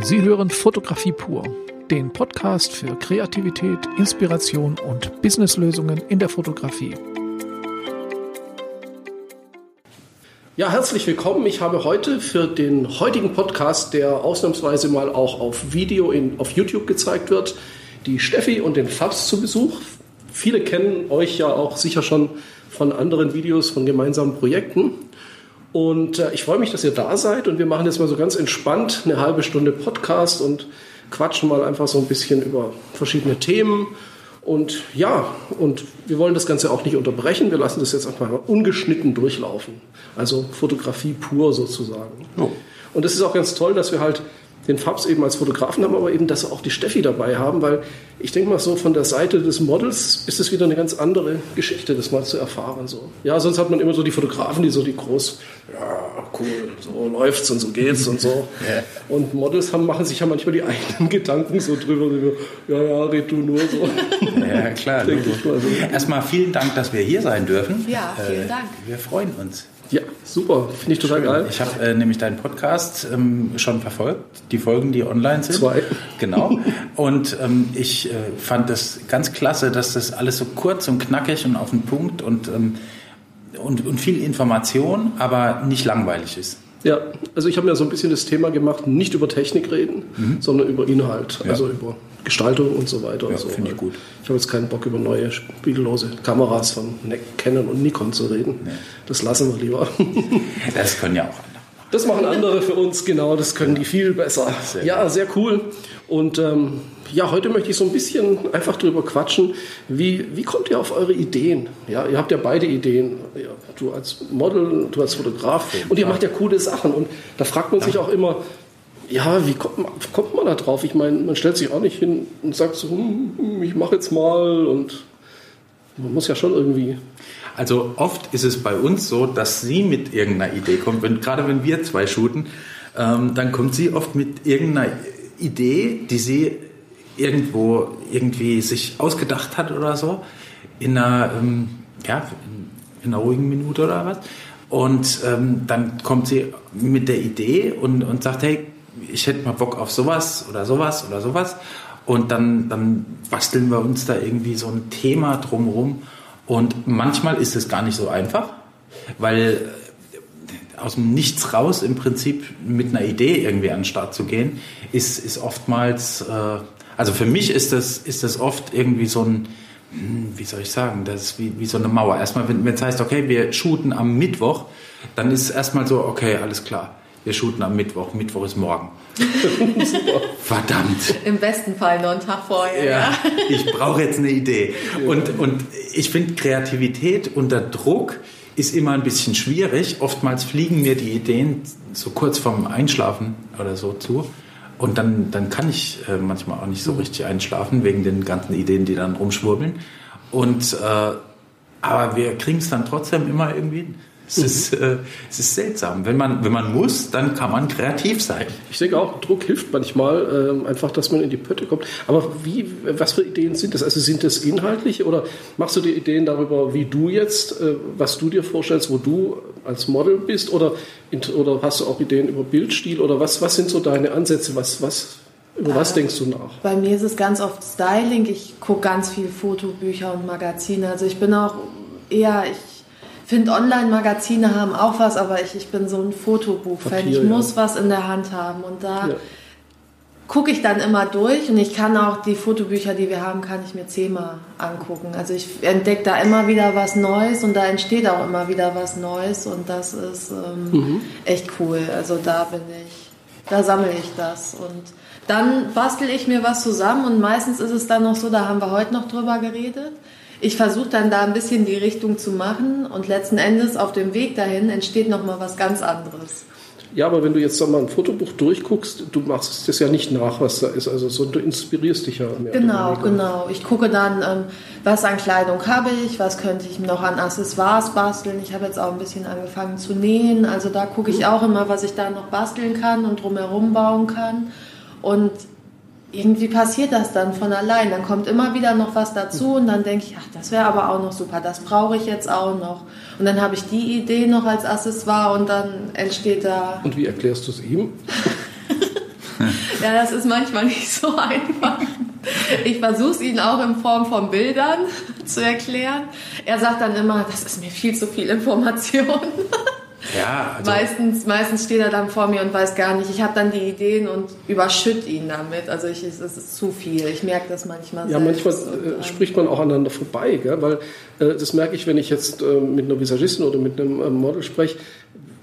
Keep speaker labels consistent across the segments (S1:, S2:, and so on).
S1: Sie hören Fotografie pur, den Podcast für Kreativität, Inspiration und Businesslösungen in der Fotografie.
S2: Ja, herzlich willkommen. Ich habe heute für den heutigen Podcast, der ausnahmsweise mal auch auf Video in, auf YouTube gezeigt wird, die Steffi und den Fabs zu Besuch. Viele kennen euch ja auch sicher schon von anderen Videos, von gemeinsamen Projekten. Und äh, ich freue mich, dass ihr da seid und wir machen jetzt mal so ganz entspannt eine halbe Stunde Podcast und quatschen mal einfach so ein bisschen über verschiedene Themen. Und ja, und wir wollen das Ganze auch nicht unterbrechen. Wir lassen das jetzt einfach mal ungeschnitten durchlaufen. Also Fotografie pur sozusagen. Oh. Und es ist auch ganz toll, dass wir halt den Fabs eben als Fotografen haben, aber eben, dass wir auch die Steffi dabei haben, weil ich denke mal so von der Seite des Models ist es wieder eine ganz andere Geschichte, das mal zu erfahren. So. Ja, sonst hat man immer so die Fotografen, die so die groß, ja, cool, so läuft's und so geht's und so. Und Models haben, machen sich ja manchmal die eigenen Gedanken so drüber, ja, ja, red du nur so.
S3: Ja, klar. so. Erstmal vielen Dank, dass wir hier sein dürfen.
S4: Ja, vielen äh, Dank.
S3: Wir freuen uns.
S2: Ja, super. Finde ich total Schön. geil.
S3: Ich habe äh, nämlich deinen Podcast ähm, schon verfolgt, die Folgen, die online sind.
S2: Zwei.
S3: Genau. Und ähm, ich äh, fand es ganz klasse, dass das alles so kurz und knackig und auf den Punkt und, ähm, und, und viel Information, aber nicht langweilig ist.
S2: Ja, also ich habe mir so ein bisschen das Thema gemacht, nicht über Technik reden, mhm. sondern über Inhalt, ja. also über Gestaltung und so weiter.
S3: Ja,
S2: so.
S3: finde ich gut.
S2: Ich habe jetzt keinen Bock, über neue spiegellose Kameras von Canon und Nikon zu reden. Nee. Das lassen wir lieber.
S3: Das können ja auch andere.
S2: Das machen andere für uns, genau, das können die viel besser. Sehr ja, sehr cool. Und ähm, ja, heute möchte ich so ein bisschen einfach drüber quatschen. Wie, wie kommt ihr auf eure Ideen? Ja, ihr habt ja beide Ideen. Ja, du als Model, du als Fotograf. Und ihr macht ja coole Sachen. Und da fragt man sich auch immer, ja, wie kommt man, kommt man da drauf? Ich meine, man stellt sich auch nicht hin und sagt so, hm, hm ich mache jetzt mal und man muss ja schon irgendwie.
S3: Also oft ist es bei uns so, dass sie mit irgendeiner Idee kommt. Wenn, gerade wenn wir zwei shooten, ähm, dann kommt sie oft mit irgendeiner Idee, die sie irgendwo irgendwie sich ausgedacht hat oder so, in einer, ähm, ja, in einer ruhigen Minute oder was. Und ähm, dann kommt sie mit der Idee und, und sagt, hey, ich hätte mal Bock auf sowas oder sowas oder sowas. Und dann, dann basteln wir uns da irgendwie so ein Thema drumherum. Und manchmal ist es gar nicht so einfach, weil aus dem Nichts raus im Prinzip mit einer Idee irgendwie an den Start zu gehen, ist, ist oftmals, äh, also für mich ist das, ist das oft irgendwie so ein, hm, wie soll ich sagen, das ist wie, wie so eine Mauer. Erstmal, wenn es heißt, okay, wir shooten am Mittwoch, dann ist erstmal so, okay, alles klar. Wir shooten am Mittwoch. Mittwoch ist morgen. Verdammt.
S4: Im besten Fall noch einen Tag vorher.
S3: Ja, ich brauche jetzt eine Idee. Und, und ich finde, Kreativität unter Druck ist immer ein bisschen schwierig. Oftmals fliegen mir die Ideen so kurz vorm Einschlafen oder so zu. Und dann, dann kann ich äh, manchmal auch nicht so richtig einschlafen, wegen den ganzen Ideen, die dann rumschwurbeln. Und, äh, aber wir kriegen es dann trotzdem immer irgendwie hin. Es, mhm. ist, äh, es ist seltsam. Wenn man, wenn man muss, dann kann man kreativ sein.
S2: Ich denke auch, Druck hilft manchmal, äh, einfach, dass man in die Pötte kommt. Aber wie, was für Ideen sind das? Also sind das inhaltliche oder machst du dir Ideen darüber, wie du jetzt, äh, was du dir vorstellst, wo du als Model bist? Oder, oder hast du auch Ideen über Bildstil? Oder was, was sind so deine Ansätze? Was, was, über was äh, denkst du nach?
S4: Bei mir ist es ganz oft Styling. Ich gucke ganz viel Fotobücher und Magazine. Also ich bin auch eher, ich finde, Online-Magazine haben auch was, aber ich, ich bin so ein Fotobuch-Fan. Ich ja. muss was in der Hand haben. Und da ja. gucke ich dann immer durch und ich kann auch die Fotobücher, die wir haben, kann ich mir zehnmal angucken. Also ich entdecke da immer wieder was Neues und da entsteht auch immer wieder was Neues und das ist ähm, mhm. echt cool. Also da bin ich, da sammle ich das und dann bastel ich mir was zusammen und meistens ist es dann noch so, da haben wir heute noch drüber geredet ich versuche dann da ein bisschen die Richtung zu machen und letzten Endes auf dem Weg dahin entsteht nochmal was ganz anderes.
S2: Ja, aber wenn du jetzt mal ein Fotobuch durchguckst, du machst das ja nicht nach, was da ist, also so, du inspirierst dich ja mehr.
S4: Genau, genau. Ich gucke dann, ähm, was an Kleidung habe ich, was könnte ich noch an Accessoires basteln. Ich habe jetzt auch ein bisschen angefangen zu nähen, also da gucke ich auch immer, was ich da noch basteln kann und drumherum bauen kann. Und irgendwie passiert das dann von allein. Dann kommt immer wieder noch was dazu und dann denke ich, ach, das wäre aber auch noch super, das brauche ich jetzt auch noch. Und dann habe ich die Idee noch als Accessoire und dann entsteht da.
S2: Und wie erklärst du es ihm?
S4: Ja, das ist manchmal nicht so einfach. Ich versuche es ihnen auch in Form von Bildern zu erklären. Er sagt dann immer, das ist mir viel zu viel Information.
S3: Ja,
S4: also meistens, meistens steht er dann vor mir und weiß gar nicht. Ich habe dann die Ideen und überschütte ihn damit. Also ich, es ist zu viel. Ich merke das manchmal.
S2: Ja, manchmal äh, spricht man auch aneinander vorbei, gell? weil äh, das merke ich, wenn ich jetzt äh, mit einer Visagistin oder mit einem äh, Model spreche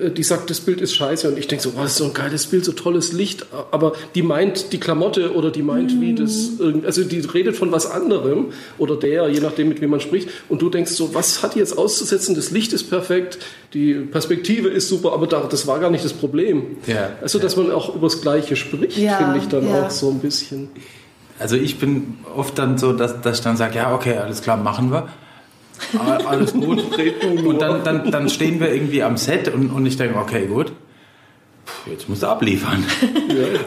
S2: die sagt, das Bild ist scheiße und ich denke so, was ist so ein geiles Bild, so tolles Licht, aber die meint die Klamotte oder die meint, wie das, also die redet von was anderem oder der, je nachdem, mit wem man spricht und du denkst so, was hat jetzt auszusetzen, das Licht ist perfekt, die Perspektive ist super, aber das war gar nicht das Problem. Ja, also, dass man auch über das Gleiche spricht, ja, finde ich dann ja. auch so ein bisschen.
S3: Also ich bin oft dann so, dass, dass ich dann sage, ja, okay, alles klar, machen wir. Alles gut. und dann, dann, dann stehen wir irgendwie am Set und, und ich denke, okay, gut, jetzt musst du abliefern.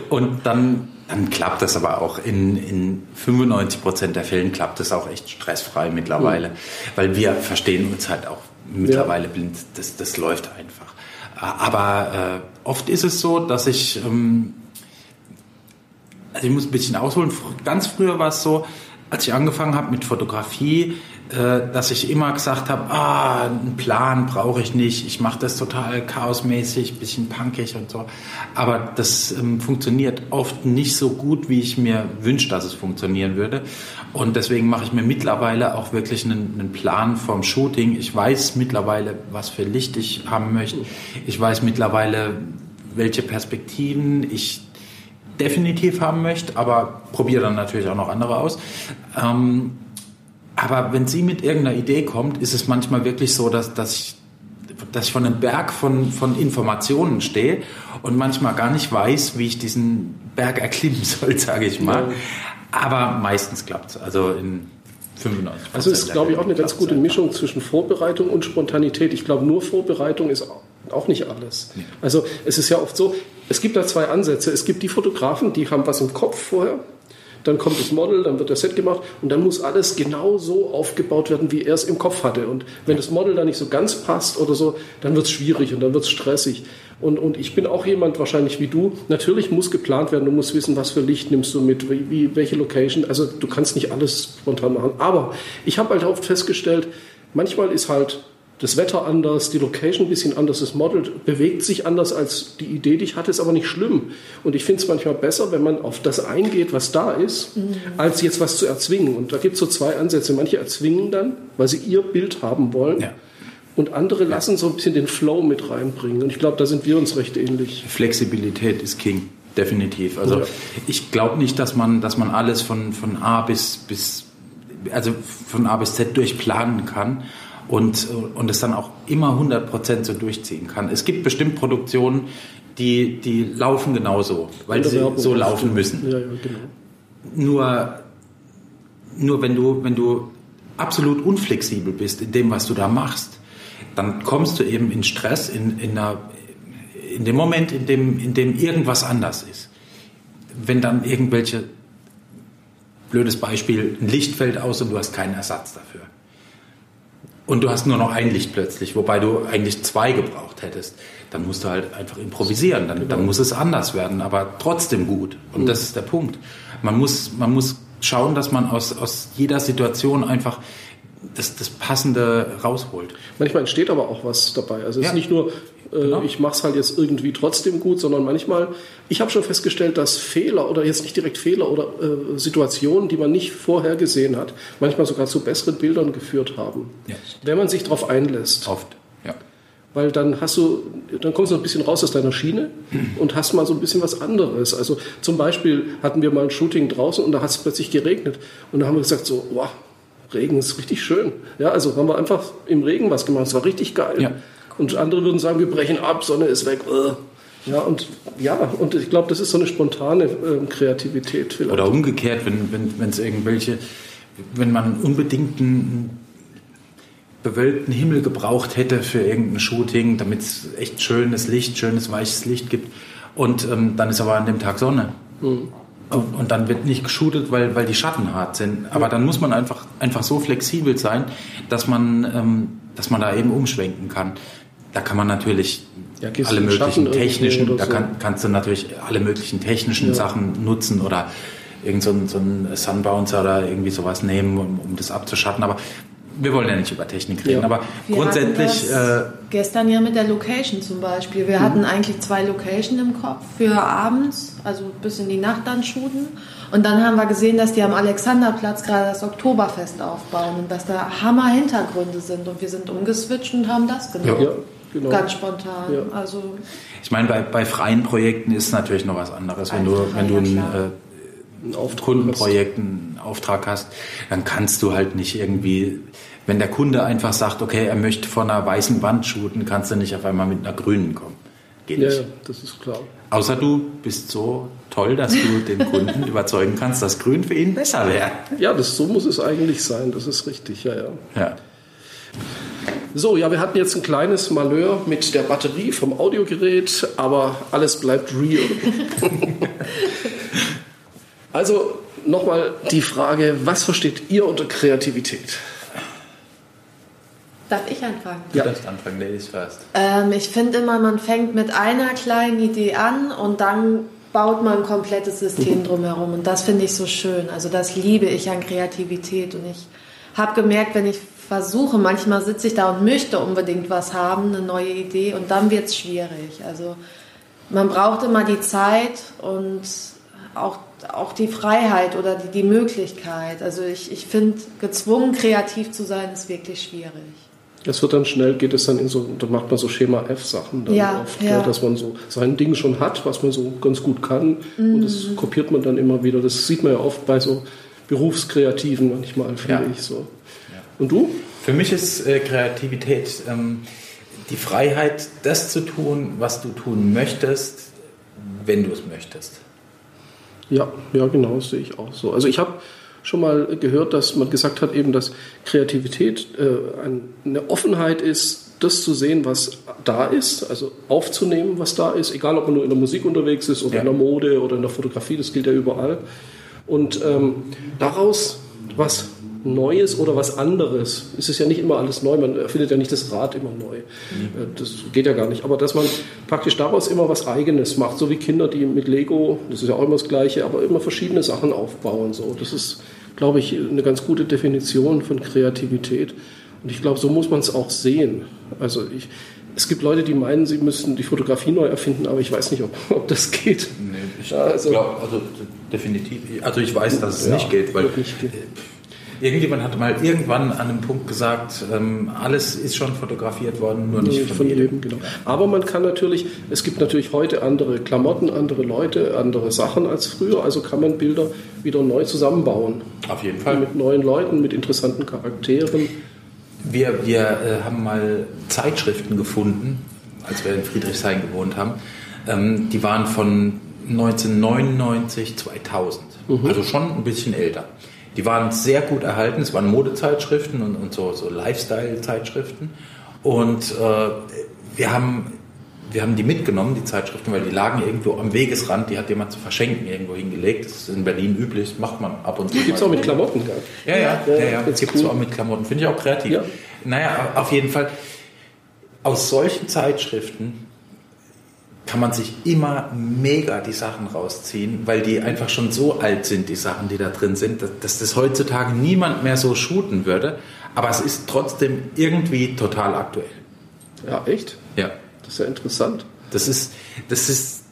S3: Und dann, dann klappt das aber auch. In, in 95 Prozent der Fällen klappt das auch echt stressfrei mittlerweile. Mhm. Weil wir verstehen uns halt auch mittlerweile ja. blind. Das, das läuft einfach. Aber äh, oft ist es so, dass ich, ähm, also ich muss ein bisschen ausholen. Ganz früher war es so, als ich angefangen habe mit Fotografie, dass ich immer gesagt habe, ah, einen Plan brauche ich nicht, ich mache das total chaosmäßig, bisschen punkig und so. Aber das ähm, funktioniert oft nicht so gut, wie ich mir wünsche, dass es funktionieren würde. Und deswegen mache ich mir mittlerweile auch wirklich einen, einen Plan vom Shooting. Ich weiß mittlerweile, was für Licht ich haben möchte. Ich weiß mittlerweile, welche Perspektiven ich definitiv haben möchte, aber probiere dann natürlich auch noch andere aus. Ähm, aber wenn sie mit irgendeiner Idee kommt, ist es manchmal wirklich so, dass, dass, ich, dass ich von einem Berg von, von Informationen stehe und manchmal gar nicht weiß, wie ich diesen Berg erklimmen soll, sage ich mal. Ja. Aber meistens klappt es. Also in 95
S2: Also ist, glaube ich, auch eine ganz gute Mischung zwischen Vorbereitung und Spontanität. Ich glaube, nur Vorbereitung ist auch nicht alles. Nee. Also es ist ja oft so, es gibt da zwei Ansätze. Es gibt die Fotografen, die haben was im Kopf vorher dann kommt das Model, dann wird der Set gemacht und dann muss alles genau so aufgebaut werden, wie er es im Kopf hatte. Und wenn das Model da nicht so ganz passt oder so, dann wird es schwierig und dann wird es stressig. Und, und ich bin auch jemand wahrscheinlich wie du. Natürlich muss geplant werden, du musst wissen, was für Licht nimmst du mit, wie, wie welche Location. Also du kannst nicht alles spontan machen. Aber ich habe halt oft festgestellt, manchmal ist halt das Wetter anders, die Location ein bisschen anders, das Model bewegt sich anders als die Idee, die ich hatte, ist aber nicht schlimm. Und ich finde es manchmal besser, wenn man auf das eingeht, was da ist, mhm. als jetzt was zu erzwingen. Und da gibt es so zwei Ansätze. Manche erzwingen dann, weil sie ihr Bild haben wollen. Ja. Und andere lassen so ein bisschen den Flow mit reinbringen. Und ich glaube, da sind wir uns recht ähnlich.
S3: Flexibilität ist King, definitiv. Also ja. ich glaube nicht, dass man, dass man alles von, von A bis, bis, also von A bis Z durchplanen kann und, und es dann auch immer 100% so durchziehen kann. Es gibt bestimmt Produktionen, die, die laufen genauso, weil sie so laufen müssen. Ja, ja, genau. Nur, nur wenn, du, wenn du absolut unflexibel bist in dem, was du da machst, dann kommst du eben in Stress, in, in, einer, in dem Moment, in dem, in dem irgendwas anders ist. Wenn dann irgendwelche, blödes Beispiel, ein Licht fällt aus und du hast keinen Ersatz dafür und du hast nur noch ein Licht plötzlich, wobei du eigentlich zwei gebraucht hättest, dann musst du halt einfach improvisieren, dann, dann muss es anders werden, aber trotzdem gut. Und mhm. das ist der Punkt. Man muss, man muss schauen, dass man aus, aus jeder Situation einfach das, das Passende rausholt.
S2: Manchmal entsteht aber auch was dabei. Also es ja. ist nicht nur, äh, genau. ich mache es halt jetzt irgendwie trotzdem gut, sondern manchmal, ich habe schon festgestellt, dass Fehler oder jetzt nicht direkt Fehler oder äh, Situationen, die man nicht vorher gesehen hat, manchmal sogar zu besseren Bildern geführt haben, ja. wenn man sich darauf einlässt.
S3: Oft, ja.
S2: Weil dann hast du, dann kommst du ein bisschen raus aus deiner Schiene und hast mal so ein bisschen was anderes. Also zum Beispiel hatten wir mal ein Shooting draußen und da hat es plötzlich geregnet und da haben wir gesagt so, wow, Regen ist richtig schön. Ja, also haben wir einfach im Regen was gemacht. Es war richtig geil. Ja. Und andere würden sagen, wir brechen ab, Sonne ist weg. Ja, und ja, und ich glaube, das ist so eine spontane äh, Kreativität
S3: vielleicht. Oder umgekehrt, wenn es wenn, irgendwelche, wenn man unbedingt einen bewölkten Himmel gebraucht hätte für irgendein Shooting, damit es echt schönes Licht, schönes weiches Licht gibt. Und ähm, dann ist aber an dem Tag Sonne. Mhm. Und, dann wird nicht geshootet, weil, weil die Schatten hart sind. Aber dann muss man einfach, einfach so flexibel sein, dass man, ähm, dass man da eben umschwenken kann. da kann man natürlich ja, alle möglichen technischen, da kann, kannst du natürlich alle möglichen technischen ja. Sachen nutzen oder irgend so ein, so ein Sunbouncer oder irgendwie sowas nehmen, um, um das abzuschatten. Aber wir wollen ja nicht über Technik reden, ja. aber wir grundsätzlich.
S4: Äh, gestern ja mit der Location zum Beispiel. Wir mhm. hatten eigentlich zwei Locations im Kopf für abends, also bis in die Nacht dann shooten. Und dann haben wir gesehen, dass die am Alexanderplatz gerade das Oktoberfest aufbauen und dass da Hammer-Hintergründe sind. Und wir sind umgeswitcht und haben das genommen. Ja, genau. Ganz spontan. Ja. Also
S3: ich meine, bei, bei freien Projekten ist es natürlich noch was anderes. Wenn du, wenn du ein, äh, ein Kundenprojekt, einen Auftrag hast, dann kannst du halt nicht irgendwie wenn der Kunde einfach sagt, okay, er möchte von einer weißen Wand shooten, kannst du nicht auf einmal mit einer grünen kommen.
S2: Geht nicht. Ja, das ist klar.
S3: Außer du bist so toll, dass du den Kunden überzeugen kannst, dass grün für ihn besser wäre.
S2: Ja, das, so muss es eigentlich sein. Das ist richtig, ja, ja.
S3: ja.
S2: So, ja, wir hatten jetzt ein kleines Malheur mit der Batterie vom Audiogerät, aber alles bleibt real. also nochmal die Frage, was versteht ihr unter Kreativität?
S4: Darf ich anfangen?
S3: Du ja. darfst anfangen, Ladies first.
S4: Ähm, ich finde immer, man fängt mit einer kleinen Idee an und dann baut man ein komplettes System drumherum. Und das finde ich so schön. Also das liebe ich an Kreativität. Und ich habe gemerkt, wenn ich versuche, manchmal sitze ich da und möchte unbedingt was haben, eine neue Idee, und dann wird es schwierig. Also man braucht immer die Zeit und auch, auch die Freiheit oder die, die Möglichkeit. Also ich, ich finde, gezwungen kreativ zu sein, ist wirklich schwierig.
S2: Es wird dann schnell, geht es dann in so, da macht man so Schema F-Sachen dann ja, oft, ja. dass man so sein Ding schon hat, was man so ganz gut kann mhm. und das mhm. kopiert man dann immer wieder. Das sieht man ja oft bei so Berufskreativen manchmal, finde ja. ich so. Und du?
S3: Für mich ist äh, Kreativität ähm, die Freiheit, das zu tun, was du tun möchtest, wenn du es möchtest.
S2: Ja, ja, genau, das sehe ich auch so. Also ich habe schon mal gehört, dass man gesagt hat, eben, dass Kreativität äh, eine Offenheit ist, das zu sehen, was da ist, also aufzunehmen, was da ist, egal ob man nur in der Musik unterwegs ist oder ja. in der Mode oder in der Fotografie, das gilt ja überall. Und ähm, daraus was Neues oder was anderes. Es ist ja nicht immer alles neu, man erfindet ja nicht das Rad immer neu. Mhm. Das geht ja gar nicht. Aber dass man praktisch daraus immer was Eigenes macht, so wie Kinder, die mit Lego, das ist ja auch immer das Gleiche, aber immer verschiedene Sachen aufbauen. So. Das ist, glaube ich, eine ganz gute Definition von Kreativität. Und ich glaube, so muss man es auch sehen. Also ich, es gibt Leute, die meinen, sie müssten die Fotografie neu erfinden, aber ich weiß nicht, ob, ob das geht.
S3: Nee, ich also, glaube, also definitiv. Also ich weiß, dass es ja, nicht geht, weil nicht geht. Irgendjemand hat mal irgendwann an einem Punkt gesagt, ähm, alles ist schon fotografiert worden, nur nicht von, von jedem.
S2: Genau. Aber man kann natürlich, es gibt natürlich heute andere Klamotten, andere Leute, andere Sachen als früher, also kann man Bilder wieder neu zusammenbauen.
S3: Auf jeden Fall.
S2: Mit neuen Leuten, mit interessanten Charakteren.
S3: Wir, wir äh, haben mal Zeitschriften gefunden, als wir in Friedrichshain gewohnt haben. Ähm, die waren von 1999, 2000. Mhm. Also schon ein bisschen älter. Die waren sehr gut erhalten. Es waren Modezeitschriften und, und so, so Lifestyle-Zeitschriften. Und äh, wir, haben, wir haben die mitgenommen, die Zeitschriften, weil die lagen irgendwo am Wegesrand. Die hat jemand zu verschenken irgendwo hingelegt. Das ist in Berlin üblich, das macht man ab und zu.
S2: Gibt es auch mit Klamotten,
S3: gell? Ja, ja, ja, ja, ja. gibt es cool. auch mit Klamotten. Finde ich auch kreativ. Ja. Naja, auf jeden Fall. Aus solchen Zeitschriften kann man sich immer mega die Sachen rausziehen, weil die einfach schon so alt sind, die Sachen, die da drin sind, dass, dass das heutzutage niemand mehr so shooten würde. Aber es ist trotzdem irgendwie total aktuell.
S2: Ja, echt?
S3: Ja.
S2: Das ist ja interessant.
S3: Das ist, das ist,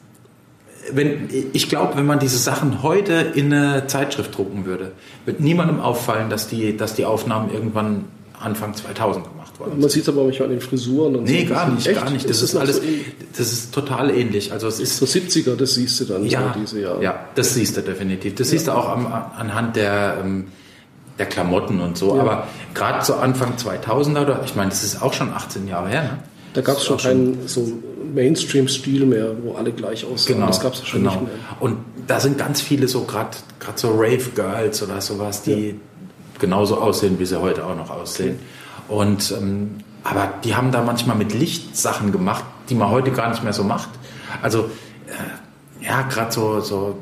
S3: wenn, ich glaube, wenn man diese Sachen heute in eine Zeitschrift drucken würde, wird niemandem auffallen, dass die, dass die Aufnahmen irgendwann Anfang 2000 gemacht worden.
S2: Man sieht es aber manchmal an den Frisuren und
S3: Nee, so. gar nicht, Echt? gar nicht. Das, das ist, alles, so das ist total ähnlich. Also es ist
S2: so 70er, das siehst du dann
S3: ja, so diese Jahre. Ja, das siehst du definitiv. Das ja. siehst du auch am, anhand der ähm, der Klamotten und so. Ja. Aber gerade so Anfang 2000er, oder ich meine, das ist auch schon 18 Jahre her. Ne?
S2: Da gab es schon keinen so Mainstream-Stil mehr, wo alle gleich aussehen.
S3: Genau, das gab es schon genau. nicht mehr. Und da sind ganz viele so gerade so Rave Girls oder sowas, die ja. genauso aussehen, wie sie heute auch noch aussehen. Okay. Und, ähm, aber die haben da manchmal mit Licht Sachen gemacht, die man heute gar nicht mehr so macht. Also, äh, ja, gerade so, so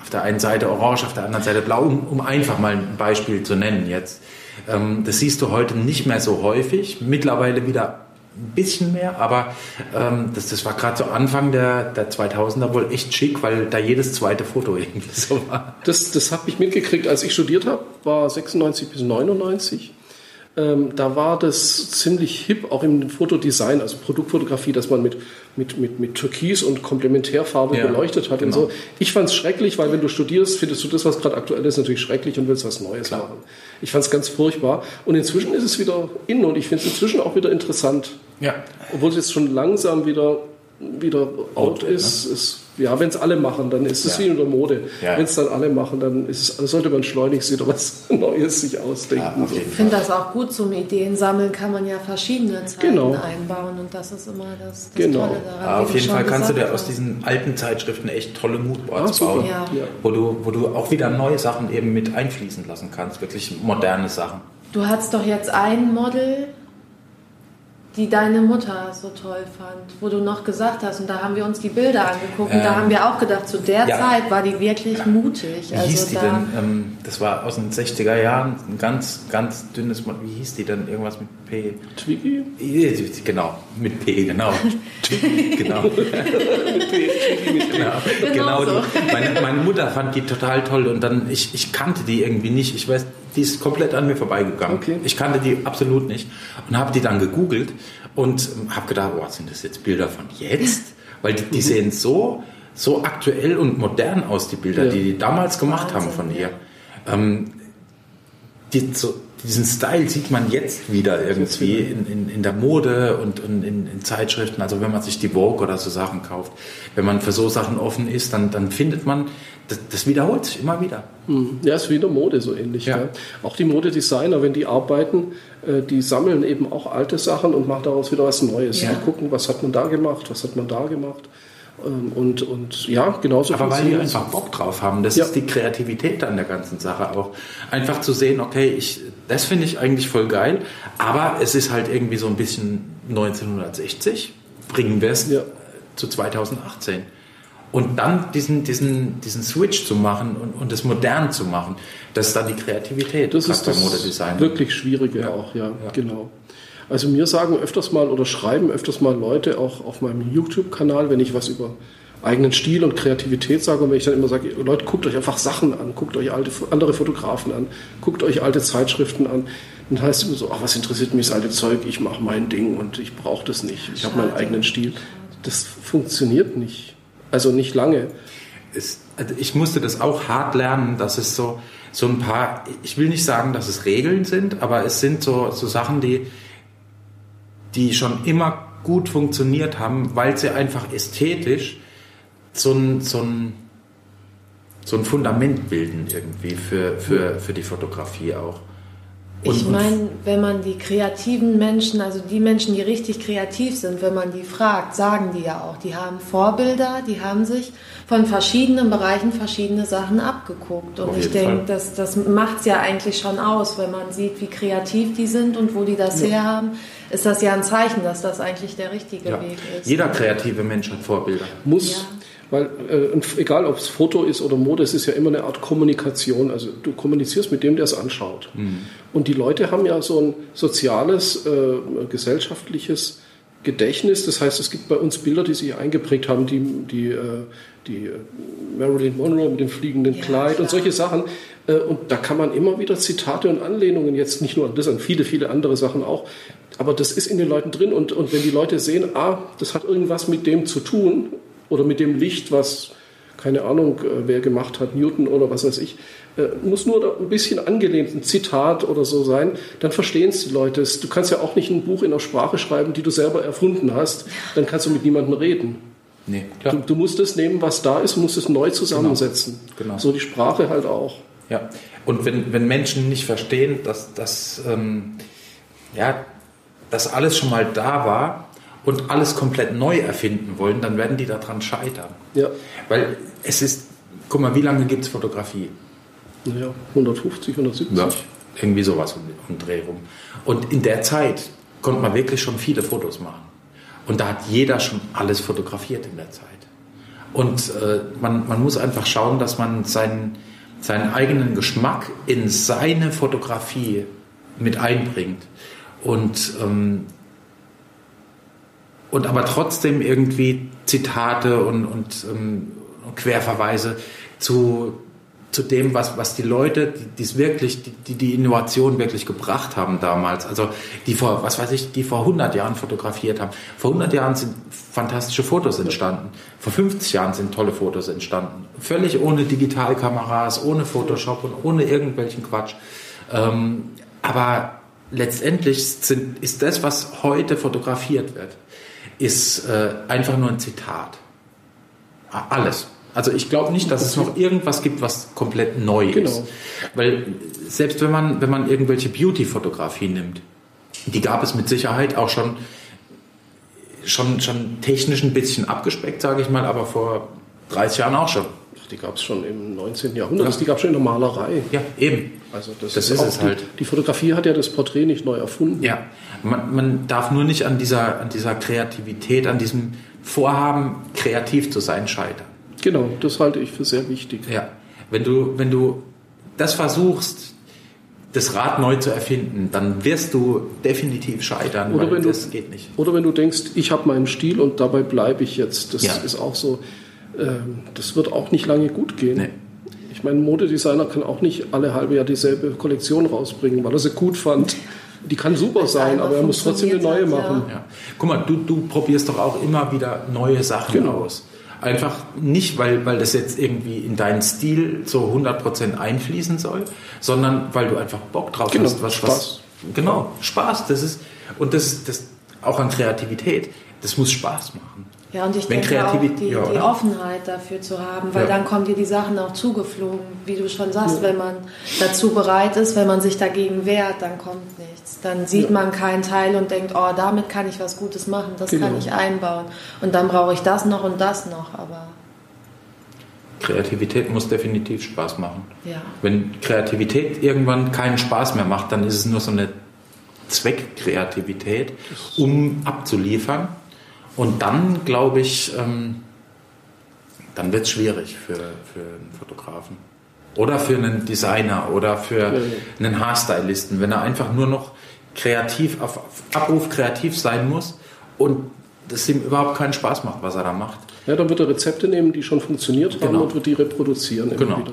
S3: auf der einen Seite orange, auf der anderen Seite blau, um, um einfach mal ein Beispiel zu nennen jetzt. Ähm, das siehst du heute nicht mehr so häufig, mittlerweile wieder ein bisschen mehr, aber ähm, das, das war gerade so Anfang der, der 2000er wohl echt schick, weil da jedes zweite Foto irgendwie so war.
S2: Das, das habe ich mitgekriegt, als ich studiert habe, war 96 bis 99 ähm, da war das ziemlich hip, auch im Fotodesign, also Produktfotografie, dass man mit, mit, mit, mit Türkis und Komplementärfarbe ja, beleuchtet hat genau. und so. Ich fand es schrecklich, weil wenn du studierst, findest du das, was gerade aktuell ist, natürlich schrecklich und willst was Neues Klar. machen. Ich fand es ganz furchtbar. Und inzwischen ist es wieder in und ich finde es inzwischen auch wieder interessant. Ja. Obwohl es jetzt schon langsam wieder, wieder out, out ist, ne? ist ja, wenn es alle machen, dann ist es ja. wie in der Mode. Ja. Wenn es dann alle machen, dann ist es, sollte man schleunigst wieder was Neues sich ausdenken.
S4: Ja, ich finde das auch gut zum Ideen sammeln, kann man ja verschiedene Zeiten genau. einbauen und das ist immer das, das
S3: genau. Tolle daran. auf jeden Fall kannst du dir aus diesen alten Zeitschriften echt tolle Moodboards bauen, wo, du, wo du auch wieder neue Sachen eben mit einfließen lassen kannst, wirklich moderne Sachen.
S4: Du hast doch jetzt ein Model, die deine Mutter so toll fand, wo du noch gesagt hast, und da haben wir uns die Bilder angeguckt ähm, und da ähm, haben wir auch gedacht, zu der ja. Zeit war die wirklich mutig.
S3: Wie also hieß die da denn? Ähm, das war aus den 60er Jahren, ein ganz, ganz dünnes, wie hieß die denn? Irgendwas mit P?
S2: Twiggy?
S3: Genau, mit P, genau. genau. mit P, genau. genau, genau so. meine, meine, Mutter fand die total toll und dann, ich, ich kannte die irgendwie nicht. Ich weiß, die ist komplett an mir vorbeigegangen. Okay. Ich kannte die absolut nicht und habe die dann gegoogelt und habe gedacht, oh, sind das jetzt Bilder von jetzt? Weil die, die sehen so, so aktuell und modern aus, die Bilder, ja. die die damals gemacht Wahnsinn, haben von ihr. Ähm, die, so, diesen Style sieht man jetzt wieder irgendwie in, in, in der Mode und, und in, in, Zeitschriften. Also wenn man sich die Vogue oder so Sachen kauft, wenn man für so Sachen offen ist, dann, dann findet man, das, das wiederholt sich immer wieder.
S2: Hm. Ja, ist wie in der Mode so ähnlich. Ja. Ja. Auch die Modedesigner, wenn die arbeiten, äh, die sammeln eben auch alte Sachen und machen daraus wieder was Neues. Ja. Die gucken, was hat man da gemacht, was hat man da gemacht. Ähm, und, und ja, genauso
S3: Aber weil die einfach Bock drauf haben. Das ja. ist die Kreativität an der ganzen Sache auch. Einfach zu sehen, okay, ich, das finde ich eigentlich voll geil, aber es ist halt irgendwie so ein bisschen 1960. Bringen wir es ja. zu 2018. Und dann diesen, diesen, diesen Switch zu machen und, und das modern zu machen, das ist dann die Kreativität.
S2: Das ist das Modedesign. wirklich Schwierige ja. auch, ja, ja, genau. Also mir sagen öfters mal oder schreiben öfters mal Leute auch auf meinem YouTube-Kanal, wenn ich was über eigenen Stil und Kreativität sage und wenn ich dann immer sage, Leute, guckt euch einfach Sachen an, guckt euch alte, andere Fotografen an, guckt euch alte Zeitschriften an, dann heißt es immer so, ach, was interessiert mich das alte Zeug, ich mache mein Ding und ich brauche das nicht, ich habe meinen eigenen Stil. Das funktioniert nicht, also nicht lange.
S3: Es, also ich musste das auch hart lernen, dass es so, so ein paar, ich will nicht sagen, dass es Regeln sind, aber es sind so, so Sachen, die, die schon immer gut funktioniert haben, weil sie einfach ästhetisch so ein, so ein, so ein Fundament bilden irgendwie für, für, für die Fotografie auch.
S4: Und, ich meine, wenn man die kreativen Menschen, also die Menschen, die richtig kreativ sind, wenn man die fragt, sagen die ja auch, die haben Vorbilder, die haben sich von verschiedenen Bereichen verschiedene Sachen abgeguckt. Und ich denke, das, das macht es ja eigentlich schon aus, wenn man sieht, wie kreativ die sind und wo die das ja. herhaben, ist das ja ein Zeichen, dass das eigentlich der richtige ja. Weg ist.
S3: Jeder kreative Mensch hat Vorbilder.
S2: Muss. Ja weil äh, egal ob es Foto ist oder Mode, es ist ja immer eine Art Kommunikation. Also du kommunizierst mit dem, der es anschaut. Mhm. Und die Leute haben ja so ein soziales, äh, gesellschaftliches Gedächtnis. Das heißt, es gibt bei uns Bilder, die sich eingeprägt haben, die, die, äh, die äh, Marilyn Monroe mit dem fliegenden ja, Kleid klar. und solche Sachen. Äh, und da kann man immer wieder Zitate und Anlehnungen, jetzt nicht nur an das, an viele, viele andere Sachen auch. Aber das ist in den Leuten drin. Und, und wenn die Leute sehen, ah, das hat irgendwas mit dem zu tun, oder mit dem Licht, was, keine Ahnung, äh, wer gemacht hat, Newton oder was weiß ich, äh, muss nur ein bisschen angelehnt, ein Zitat oder so sein, dann verstehen es die Leute. Du kannst ja auch nicht ein Buch in einer Sprache schreiben, die du selber erfunden hast, dann kannst du mit niemandem reden. Nee, klar. Du, du musst es nehmen, was da ist, musst es neu zusammensetzen. Genau. genau. So die Sprache halt auch.
S3: Ja, und wenn, wenn Menschen nicht verstehen, dass, dass, ähm, ja, dass alles schon mal da war, und alles komplett neu erfinden wollen, dann werden die daran scheitern. Ja. Weil es ist, guck mal, wie lange gibt es Fotografie?
S2: Naja, 150, 170. Ja,
S3: irgendwie sowas um, um Dreh rum. Und in der Zeit konnte man wirklich schon viele Fotos machen. Und da hat jeder schon alles fotografiert in der Zeit. Und äh, man, man muss einfach schauen, dass man seinen, seinen eigenen Geschmack in seine Fotografie mit einbringt. Und ähm, und aber trotzdem irgendwie Zitate und, und ähm, Querverweise zu, zu dem, was, was die Leute, die wirklich, die, die Innovation wirklich gebracht haben damals, also die vor, was weiß ich, die vor 100 Jahren fotografiert haben. Vor 100 Jahren sind fantastische Fotos entstanden. Vor 50 Jahren sind tolle Fotos entstanden. Völlig ohne Digitalkameras, ohne Photoshop und ohne irgendwelchen Quatsch. Ähm, aber letztendlich sind, ist das, was heute fotografiert wird, ist äh, einfach nur ein Zitat. Alles. Also ich glaube nicht, dass es noch irgendwas gibt, was komplett neu genau. ist. Weil selbst wenn man, wenn man irgendwelche Beauty-Fotografie nimmt, die gab es mit Sicherheit auch schon, schon, schon technisch ein bisschen abgespeckt, sage ich mal, aber vor 30 Jahren auch schon.
S2: Die gab es schon im 19. Jahrhundert, ja. die gab es schon in der Malerei.
S3: Ja, eben.
S2: Also das, das ist, ist es halt. Die, die Fotografie hat ja das Porträt nicht neu erfunden.
S3: Ja, man, man darf nur nicht an dieser, an dieser Kreativität, an diesem Vorhaben, kreativ zu sein, scheitern.
S2: Genau, das halte ich für sehr wichtig.
S3: Ja, wenn du, wenn du das versuchst, das Rad neu zu erfinden, dann wirst du definitiv scheitern,
S2: oder weil das du, geht nicht. Oder wenn du denkst, ich habe meinen Stil und dabei bleibe ich jetzt. Das ja. ist auch so, das wird auch nicht lange gut gehen. Nee. Ich meine, ein Modedesigner kann auch nicht alle halbe Jahr dieselbe Kollektion rausbringen, weil er sie gut fand. Die kann super sein, aber er muss trotzdem eine neue machen.
S3: Ja. Guck mal, du, du probierst doch auch immer wieder neue Sachen genau. aus. Einfach nicht, weil, weil das jetzt irgendwie in deinen Stil so 100% einfließen soll, sondern weil du einfach Bock drauf
S2: genau,
S3: hast.
S2: Was, Spaß. Was,
S3: genau, Spaß. Das ist, und das ist das, auch an Kreativität. Das muss Spaß machen.
S4: Ja, und ich Wenn denke auch, die, ja, die, Offenheit dafür zu haben, weil ja. dann kommen dir die Sachen auch zugeflogen. Wie du schon sagst, ja. wenn man dazu bereit ist, wenn man sich dagegen wehrt, dann kommt nichts. Dann sieht man keinen Teil und denkt, oh, damit kann ich was Gutes machen, das genau. kann ich einbauen. Und dann brauche ich das noch und das noch, aber...
S3: Kreativität muss definitiv Spaß machen.
S4: Ja.
S3: Wenn Kreativität irgendwann keinen Spaß mehr macht, dann ist es nur so eine Zweckkreativität, um abzuliefern und dann, glaube ich, ähm, dann wird es schwierig für, für einen Fotografen. Oder für einen Designer oder für einen Haarstylisten, wenn er einfach nur noch kreativ, auf Abruf kreativ sein muss und das ihm überhaupt keinen Spaß macht, was er da macht.
S2: Ja, dann wird er Rezepte nehmen, die schon funktioniert haben genau. und wird die reproduzieren immer genau. wieder.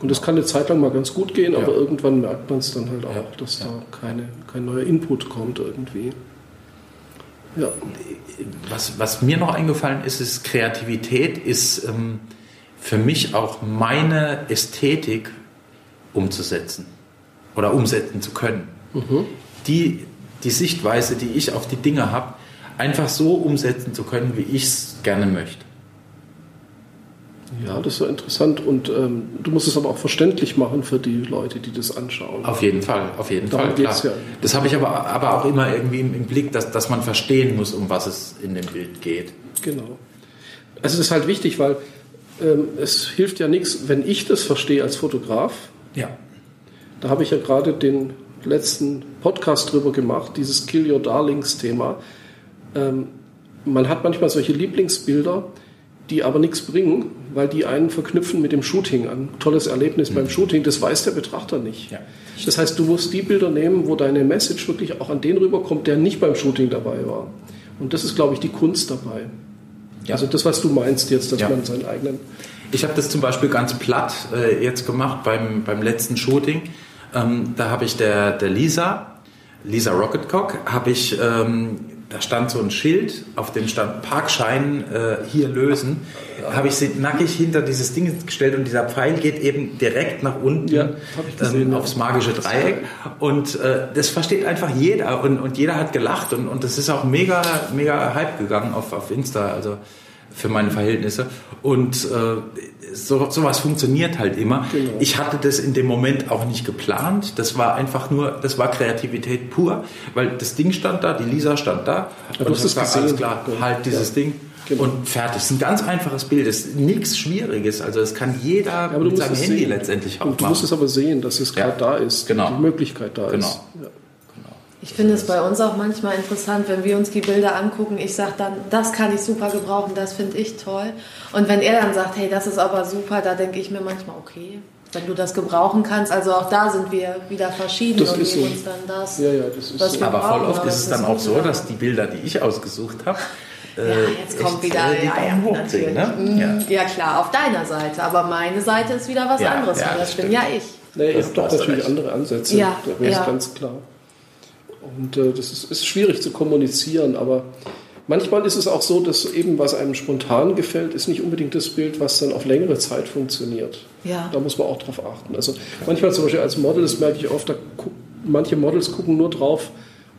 S2: Und das kann eine Zeit lang mal ganz gut gehen, aber ja. irgendwann merkt man es dann halt auch, ja. dass da keine, kein neuer Input kommt irgendwie.
S3: Ja. Was, was mir noch eingefallen ist, ist Kreativität ist ähm, für mich auch meine Ästhetik umzusetzen oder umsetzen zu können. Mhm. Die, die Sichtweise, die ich auf die Dinge habe, einfach so umsetzen zu können, wie ich es gerne möchte.
S2: Ja, das war interessant und ähm, du musst es aber auch verständlich machen für die Leute, die das anschauen.
S3: Auf jeden Fall, auf jeden Darum Fall. Klar. Ja. Das habe ich aber, aber auch immer irgendwie im, im, Blick, dass, dass man verstehen muss, um was es in dem Bild geht.
S2: Genau. Also es ist halt wichtig, weil ähm, es hilft ja nichts, wenn ich das verstehe als Fotograf.
S3: Ja.
S2: Da habe ich ja gerade den letzten Podcast drüber gemacht, dieses Kill Your Darlings Thema. Ähm, man hat manchmal solche Lieblingsbilder, die aber nichts bringen, weil die einen verknüpfen mit dem Shooting. Ein tolles Erlebnis mhm. beim Shooting, das weiß der Betrachter nicht. Ja. Das heißt, du musst die Bilder nehmen, wo deine Message wirklich auch an den rüberkommt, der nicht beim Shooting dabei war. Und das ist, glaube ich, die Kunst dabei. Ja. Also das, was du meinst jetzt, dass ja. man seinen eigenen...
S3: Ich habe das zum Beispiel ganz platt äh, jetzt gemacht beim, beim letzten Shooting. Ähm, da habe ich der, der Lisa, Lisa Rocketcock, habe ich ähm, da stand so ein Schild, auf dem stand Parkschein äh, hier lösen. Habe ich sie nackig hinter dieses Ding gestellt und dieser Pfeil geht eben direkt nach unten ja, ähm, aufs magische Dreieck. Und äh, das versteht einfach jeder und, und jeder hat gelacht und, und das ist auch mega, mega Hype gegangen auf, auf Insta. Also für meine Verhältnisse. Und äh, so, sowas funktioniert halt immer. Genau. Ich hatte das in dem Moment auch nicht geplant. Das war einfach nur, das war Kreativität pur, weil das Ding stand da, die Lisa stand da.
S2: Ja, und das war alles
S3: klar, halt dieses ja. Ding. Genau. Und fertig. Das ist ein ganz einfaches Bild. Das ist nichts Schwieriges. Also es kann jeder
S2: ja, mit seinem Handy sehen. letztendlich auch und Du musst es aber sehen, dass es gerade da ist.
S3: Genau.
S2: Die Möglichkeit da
S3: genau.
S2: ist.
S4: Ich finde es bei uns auch manchmal interessant, wenn wir uns die Bilder angucken. Ich sage dann, das kann ich super gebrauchen, das finde ich toll. Und wenn er dann sagt, hey, das ist aber super, da denke ich mir manchmal, okay, wenn du das gebrauchen kannst. Also auch da sind wir wieder verschieden
S2: das und
S4: nehmen
S2: so.
S4: uns dann das.
S2: Ja, ja, das ist
S3: so. Aber voll oft ist es dann auch so, dass die Bilder, die ich ausgesucht habe,
S4: ja, jetzt kommt wieder, ja, ja, natürlich. Ne? Mhm. Ja. ja. klar, auf deiner Seite, aber meine Seite ist wieder was
S3: ja,
S4: anderes,
S3: ja,
S4: das bin ja ich.
S2: Nee, ihr habt doch natürlich recht. andere Ansätze,
S4: ja,
S2: das ist ganz klar. Und äh, das ist, ist schwierig zu kommunizieren, aber manchmal ist es auch so, dass eben was einem spontan gefällt, ist nicht unbedingt das Bild, was dann auf längere Zeit funktioniert.
S4: Ja.
S2: Da muss man auch drauf achten. Also manchmal zum Beispiel als Model, das merke ich oft, da guck, manche Models gucken nur drauf,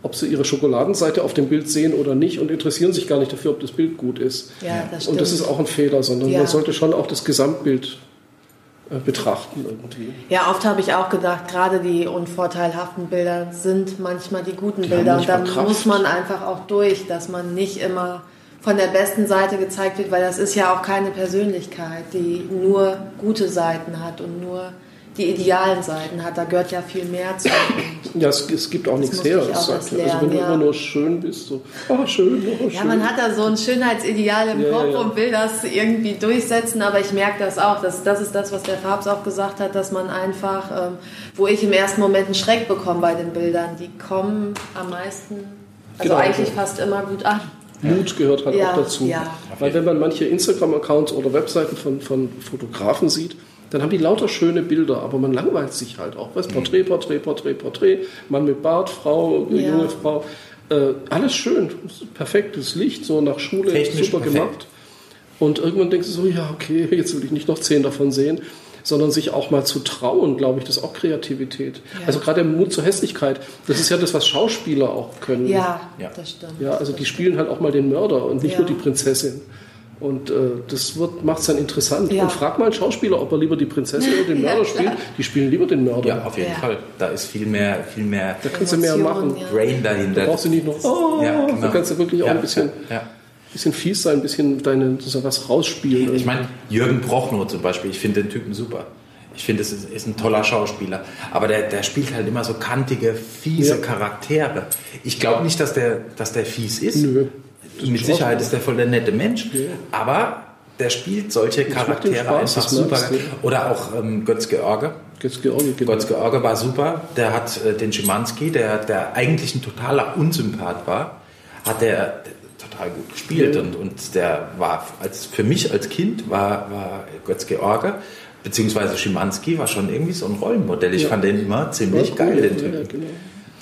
S2: ob sie ihre Schokoladenseite auf dem Bild sehen oder nicht und interessieren sich gar nicht dafür, ob das Bild gut ist.
S4: Ja, das stimmt.
S2: Und das ist auch ein Fehler, sondern ja. man sollte schon auch das Gesamtbild betrachten irgendwie.
S4: Ja, oft habe ich auch gedacht, gerade die unvorteilhaften Bilder sind manchmal die guten die Bilder und dann Kraft. muss man einfach auch durch, dass man nicht immer von der besten Seite gezeigt wird, weil das ist ja auch keine Persönlichkeit, die nur gute Seiten hat und nur die idealen Seiten hat. Da gehört ja viel mehr zu.
S2: Ja, es, es gibt auch nichts her.
S4: Auch
S2: sagt,
S4: lernen,
S2: also wenn du
S4: ja.
S2: immer nur schön bist, so, oh schön, oh, schön.
S4: Ja, man hat da so ein Schönheitsideal im
S2: Ja,
S4: Kopf
S2: ja.
S4: und will das irgendwie durchsetzen, aber ich merke das auch. Das, das ist das, was der Farbs auch gesagt hat, dass man einfach, ähm, wo ich im ersten Moment einen Schreck bekomme bei den Bildern, die kommen am meisten, also
S2: Genau.
S4: eigentlich fast immer gut an.
S2: Mut gehört halt auch dazu. Weil wenn man manche Instagram-Accounts oder Webseiten von, von Fotografen sieht, dann haben die lauter schöne Bilder, aber man langweilt sich halt auch. Weißt, Porträt, Porträt, Porträt, Porträt, Mann mit Bart, Frau,
S4: Ja.
S2: junge Frau. Äh, alles schön, perfektes Licht, so nach Schule,
S3: Technisch
S2: super
S3: perfekt.
S2: gemacht. Und irgendwann denkst du so, ja, okay, jetzt will ich nicht noch zehn davon sehen, sondern sich auch mal zu trauen, glaube ich, das ist auch Kreativität.
S4: Ja.
S2: Also gerade der Mut zur Hässlichkeit, das ist ja das, was Schauspieler auch können.
S4: Ja,
S3: Ja.
S4: das stimmt.
S2: Ja, also die spielen halt auch mal den Mörder und nicht
S4: Ja.
S2: nur die Prinzessin. Und äh, das macht es dann interessant.
S4: Ja.
S2: Und frag mal einen Schauspieler, ob er lieber die Prinzessin oder den
S4: Ja,
S2: Mörder
S4: klar.
S2: spielt. Die spielen lieber den Mörder.
S3: Ja, auf jeden
S4: Ja.
S3: Fall. Da ist viel mehr, viel mehr
S2: Da kannst du mehr machen.
S4: ja.
S3: Brain dahinter.
S2: Da brauchst du nicht noch, oh,
S3: Ja, genau.
S2: da kannst du wirklich auch
S3: Ja,
S2: ein bisschen,
S3: ja.
S2: bisschen fies sein, ein bisschen deine, so was rausspielen.
S3: Ich meine, Jürgen Prochnow zum Beispiel, ich finde den Typen super. Ich finde, es ist, ist ein toller Schauspieler. Aber der, der spielt halt immer so kantige, fiese
S2: Ja.
S3: Charaktere. Ich glaube nicht, dass der, dass der fies ist.
S2: Nö.
S3: Mit Sicherheit ist der voll der nette Mensch.
S2: Ja.
S3: Aber der spielt solche Charaktere
S2: Spaß,
S3: einfach super. Oder auch ähm, Götz George.
S2: Jetzt Georgi, genau.
S3: Götz George war super. Der hat äh, den Schimanski, der, der eigentlich ein totaler Unsympath war, hat der total gut gespielt.
S2: Ja.
S3: Und, und der war, als, für mich als Kind war, war Götz George, beziehungsweise Schimanski, war schon irgendwie so ein Rollenmodell. Ich
S2: Ja.
S3: fand den immer ziemlich
S2: Ja,
S3: geil,
S2: cool,
S3: den Typen.
S2: genau.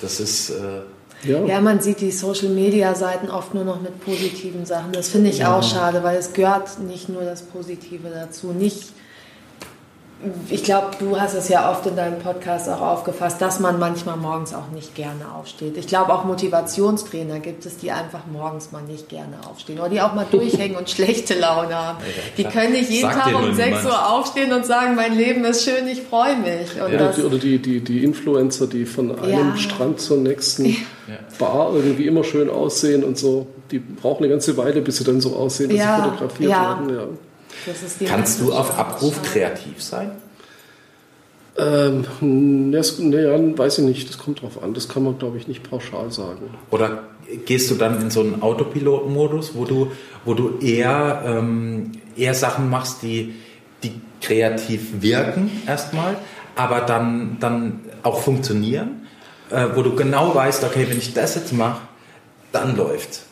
S3: Das ist... Äh,
S2: Ja.
S4: Ja, man sieht die Social Media Seiten oft nur noch mit positiven Sachen. Das finde ich auch schade, weil es gehört nicht nur das Positive dazu. Nicht, ich glaube, du hast es ja oft in deinem Podcast auch aufgefasst, dass man manchmal morgens auch nicht gerne aufsteht. Ich glaube, auch Motivationstrainer gibt es, die einfach morgens mal nicht gerne aufstehen oder die auch mal durchhängen und schlechte Laune haben. die
S3: klar.
S4: können nicht jeden
S3: dir
S4: Tag um
S3: nur
S4: 6
S3: niemand.
S4: Uhr aufstehen und sagen, mein Leben ist schön, ich freue mich. Und
S2: Oder,
S4: das,
S2: die, oder die, die, die Influencer, die von einem
S4: Ja.
S2: Strand zur nächsten Bar irgendwie immer schön aussehen und so. Die brauchen eine ganze Weile, bis sie dann so aussehen, dass
S4: Ja,
S2: sie fotografiert
S4: ja.
S2: werden.
S3: Kannst du auf. Abruf kreativ sein?
S2: Ähm, ne, das- ne, ja, weiß ich nicht, das kommt drauf an. Das kann man, glaube ich, nicht pauschal sagen.
S3: Oder gehst du dann in so einen Autopilot-Modus, wo du, wo du eher, ähm, eher Sachen machst, die, die kreativ wirken erstmal, aber dann, dann auch funktionieren, äh, wo du genau weißt, okay, wenn ich das jetzt mache, dann läuft's.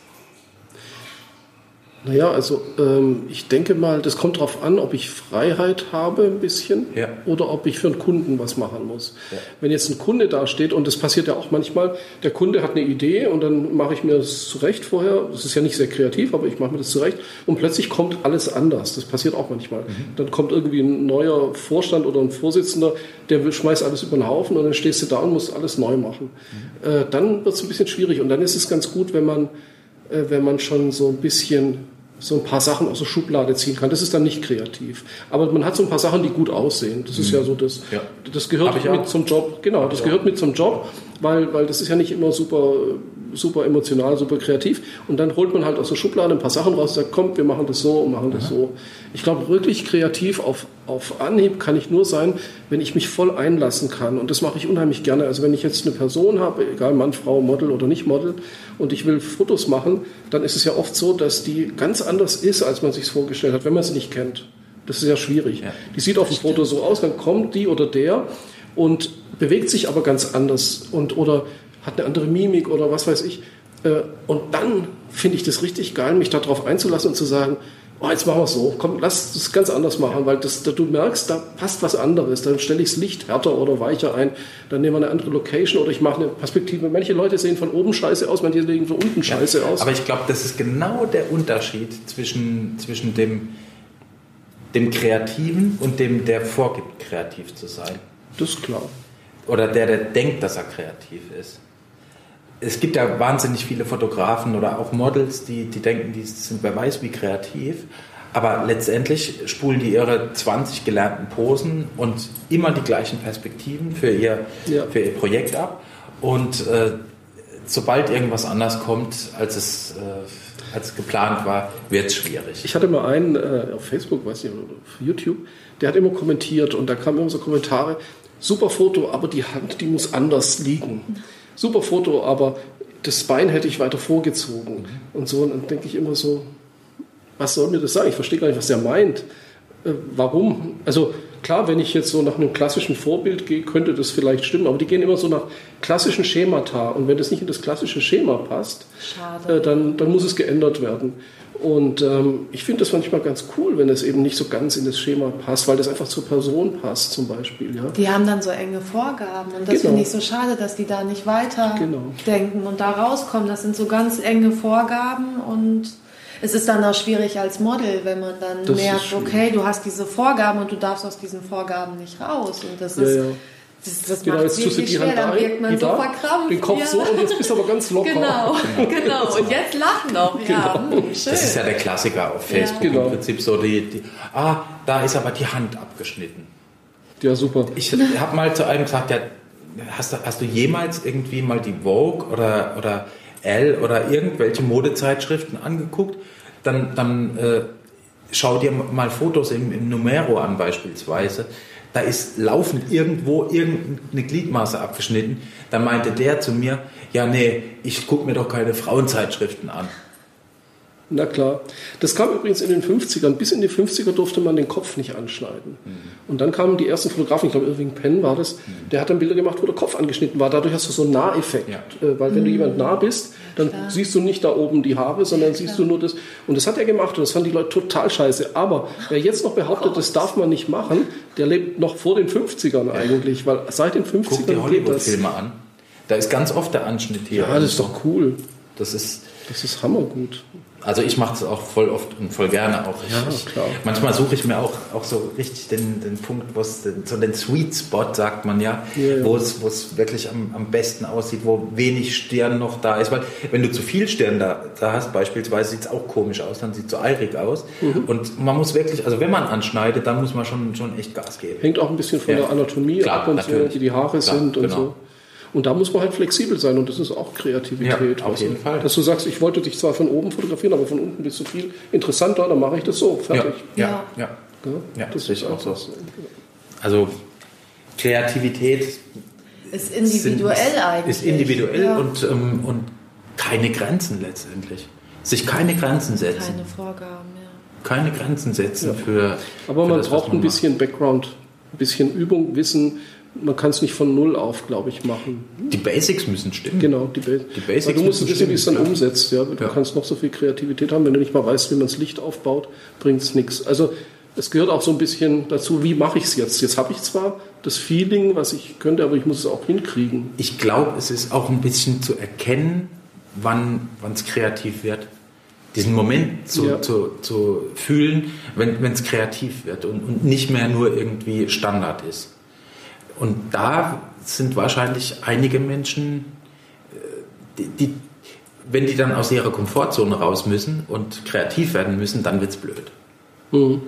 S2: Naja, also ähm, ich denke mal, das kommt darauf an, ob ich Freiheit habe ein bisschen
S3: Ja.
S2: oder ob ich für einen Kunden was machen muss. Wenn jetzt ein Kunde da steht, und das passiert ja auch manchmal, der Kunde hat eine Idee und dann mache ich mir das zurecht vorher, das ist ja nicht sehr kreativ, aber ich mache mir das zurecht und plötzlich kommt alles anders. Das passiert auch manchmal. Dann kommt irgendwie ein neuer Vorstand oder ein Vorsitzender, der schmeißt alles über den Haufen und dann stehst du da und musst alles neu machen. Äh, dann wird es ein bisschen schwierig und dann ist es ganz gut, wenn man wenn man schon so ein bisschen so ein paar Sachen aus der Schublade ziehen kann. Das ist dann nicht kreativ. Aber man hat so ein paar Sachen, die gut aussehen. Das ist ja so das,
S3: Ja.
S2: das gehört
S3: Hab
S2: mit
S3: auch.
S2: zum Job. Genau, das
S3: ich
S2: gehört mit zum Job, weil, weil das ist ja nicht immer super, super emotional, super kreativ. Und dann holt man halt aus der Schublade ein paar Sachen raus und sagt, komm, wir machen das so und machen das so. Ich glaube, wirklich kreativ auf, auf Anhieb kann ich nur sein, wenn ich mich voll einlassen kann. Und das mache ich unheimlich gerne. Also wenn ich jetzt eine Person habe, egal Mann, Frau, Model oder nicht Model, und ich will Fotos machen, dann ist es ja oft so, dass die ganz anders ist, als man sich vorgestellt hat, wenn man sie nicht kennt. Das ist ja schwierig.
S3: Ja.
S2: Die sieht auf dem Foto so aus, dann kommt die oder der und bewegt sich aber ganz anders und oder hat eine andere Mimik oder was weiß ich. Äh, und dann finde ich das richtig geil, mich darauf einzulassen und zu sagen, oh, jetzt machen wir es so, komm, lass es ganz anders machen, weil das, da, du merkst, da passt was anderes. Dann stelle ich das Licht härter oder weicher ein, dann nehmen wir eine andere Location oder ich mache eine Perspektive. Manche Leute sehen von oben scheiße aus, manche sehen von unten scheiße ja, aus.
S3: Aber ich glaube, das ist genau der Unterschied zwischen, zwischen dem, dem Kreativen und dem, der vorgibt, kreativ zu sein.
S2: Das ist klar.
S3: Oder der, der denkt, dass er kreativ ist es gibt ja wahnsinnig viele Fotografen oder auch Models, die, die denken, die sind wer weiß wie kreativ. Aber letztendlich spulen die ihre 20 gelernten Posen und immer die gleichen Perspektiven für ihr, ja. für ihr Projekt ab. Und äh, sobald irgendwas anders kommt, als es, äh, als geplant war, wird es schwierig.
S2: Ich hatte mal einen äh, auf Facebook, weiß nicht, oder auf YouTube, der hat immer kommentiert und da kamen immer so Kommentare, super Foto, aber die Hand, die muss anders liegen super Foto, aber das Bein hätte ich weiter vorgezogen. Mhm. Und so, und dann denke ich immer so, was soll mir das sagen? Ich verstehe gar nicht, was der meint. Äh, warum? Also klar, wenn ich jetzt so nach einem klassischen Vorbild gehe, könnte das vielleicht stimmen, aber die gehen immer so nach klassischen Schemata. Und wenn das nicht in das klassische Schema passt, äh, dann, dann muss es geändert werden. Und ähm, ich finde das manchmal ganz cool, wenn es eben nicht so ganz in das Schema passt, weil das einfach zur Person passt zum Beispiel. Ja.
S4: Die haben dann so enge Vorgaben und das genau. finde ich so schade, dass die da nicht weiter genau. denken und da rauskommen. Das sind so ganz enge Vorgaben und es ist dann auch schwierig als Model, wenn man dann das merkt, okay, du hast diese Vorgaben und du darfst aus diesen Vorgaben nicht raus. Und das ja, ist... Ja
S2: das, das genau, jetzt tust du die Hand da,
S4: man so da,
S2: den Kopf ja. so und jetzt bist du aber ganz locker.
S4: Genau, genau. Und jetzt lachen noch. Ja, genau.
S3: Hm, schön. Das ist ja der Klassiker auf Facebook. Ja. Genau. Im Prinzip so die, die, ah, da ist aber die Hand abgeschnitten.
S2: Ja, super.
S3: Ich habe mal zu einem gesagt, ja, hast, du, hast du jemals irgendwie mal die Vogue oder, oder Elle oder irgendwelche Modezeitschriften angeguckt? Dann, dann äh, schau dir mal Fotos im, im Numero an beispielsweise da ist laufend irgendwo irgendeine Gliedmaße abgeschnitten. Dann meinte der zu mir, ja nee, ich gucke mir doch keine Frauenzeitschriften an.
S2: Na klar. Das kam übrigens in den 50ern. Bis in die 50er durfte man den Kopf nicht anschneiden. Mhm. Und dann kamen die ersten Fotografen, ich glaube Irving Penn war das, mhm. der hat dann Bilder gemacht, wo der Kopf angeschnitten war. Dadurch hast du so einen Naheffekt. Ja. Äh, weil wenn mhm. du jemand nah bist, dann klar. siehst du nicht da oben die Haare, sondern ja, siehst du nur das. Und das hat er gemacht und das fanden die Leute total scheiße. Aber wer jetzt noch behauptet, oh das darf man nicht machen, der lebt noch vor den 50ern eigentlich. Weil seit den 50ern Guck
S3: die Hollywood-Filme an. Da ist ganz oft der Anschnitt hier.
S2: Ja, das ist doch cool.
S3: Das ist,
S2: das ist hammergut.
S3: Also ich mache es auch voll oft und voll gerne auch.
S2: Ja, klar.
S3: Manchmal suche ich mir auch, auch so richtig den, den Punkt, wo es so den Sweet Spot, sagt man ja, ja, ja. wo es, wo es wirklich am, am besten aussieht, wo wenig Stirn noch da ist. Weil wenn du zu viel Stirn da, da hast, beispielsweise, sieht es auch komisch aus, dann sieht es so eirig aus. Mhm. Und man muss wirklich, also wenn man anschneidet, dann muss man schon, schon echt Gas geben.
S2: Hängt auch ein bisschen von ja. der Anatomie
S3: Klar,
S2: ab und
S3: natürlich.
S2: so, wie die Haare Klar, sind und genau. so. Und da muss man halt flexibel sein und das ist auch Kreativität.
S3: Ja, auf jeden Fall.
S2: Dass du sagst, ich wollte dich zwar von oben fotografieren, aber von unten bist du viel interessanter, dann mache ich das so, fertig.
S3: Ja, ja, ja. ja. ja das ist auch so. so. Also Kreativität
S4: ist individuell sind, eigentlich.
S3: Ist individuell ja. und, ähm, und keine Grenzen letztendlich. Sich keine Grenzen setzen.
S4: Keine Vorgaben, ja.
S3: Keine Grenzen setzen ja. für.
S2: Aber
S3: für
S2: man das, braucht ein bisschen macht. Background, ein bisschen Übung, Wissen man kann es nicht von null auf, glaube ich, machen.
S3: Die Basics müssen stimmen.
S2: Genau, die, ba die Basics. Weil du musst wissen, wie es dann ja. umsetzt. Ja? Du ja. kannst noch so viel Kreativität haben, wenn du nicht mal weißt, wie man das Licht aufbaut, bringt es nichts. Also es gehört auch so ein bisschen dazu, wie mache ich es jetzt? Jetzt habe ich zwar das Feeling, was ich könnte, aber ich muss es auch hinkriegen.
S3: Ich glaube, es ist auch ein bisschen zu erkennen, wann es kreativ wird. Diesen Moment zu, ja. zu, zu fühlen, wenn es kreativ wird und, und nicht mehr nur irgendwie Standard ist. Und da sind wahrscheinlich einige Menschen, äh, die, die, wenn die dann aus ihrer Komfortzone raus müssen und kreativ werden müssen, dann wird es blöd.
S4: Mhm.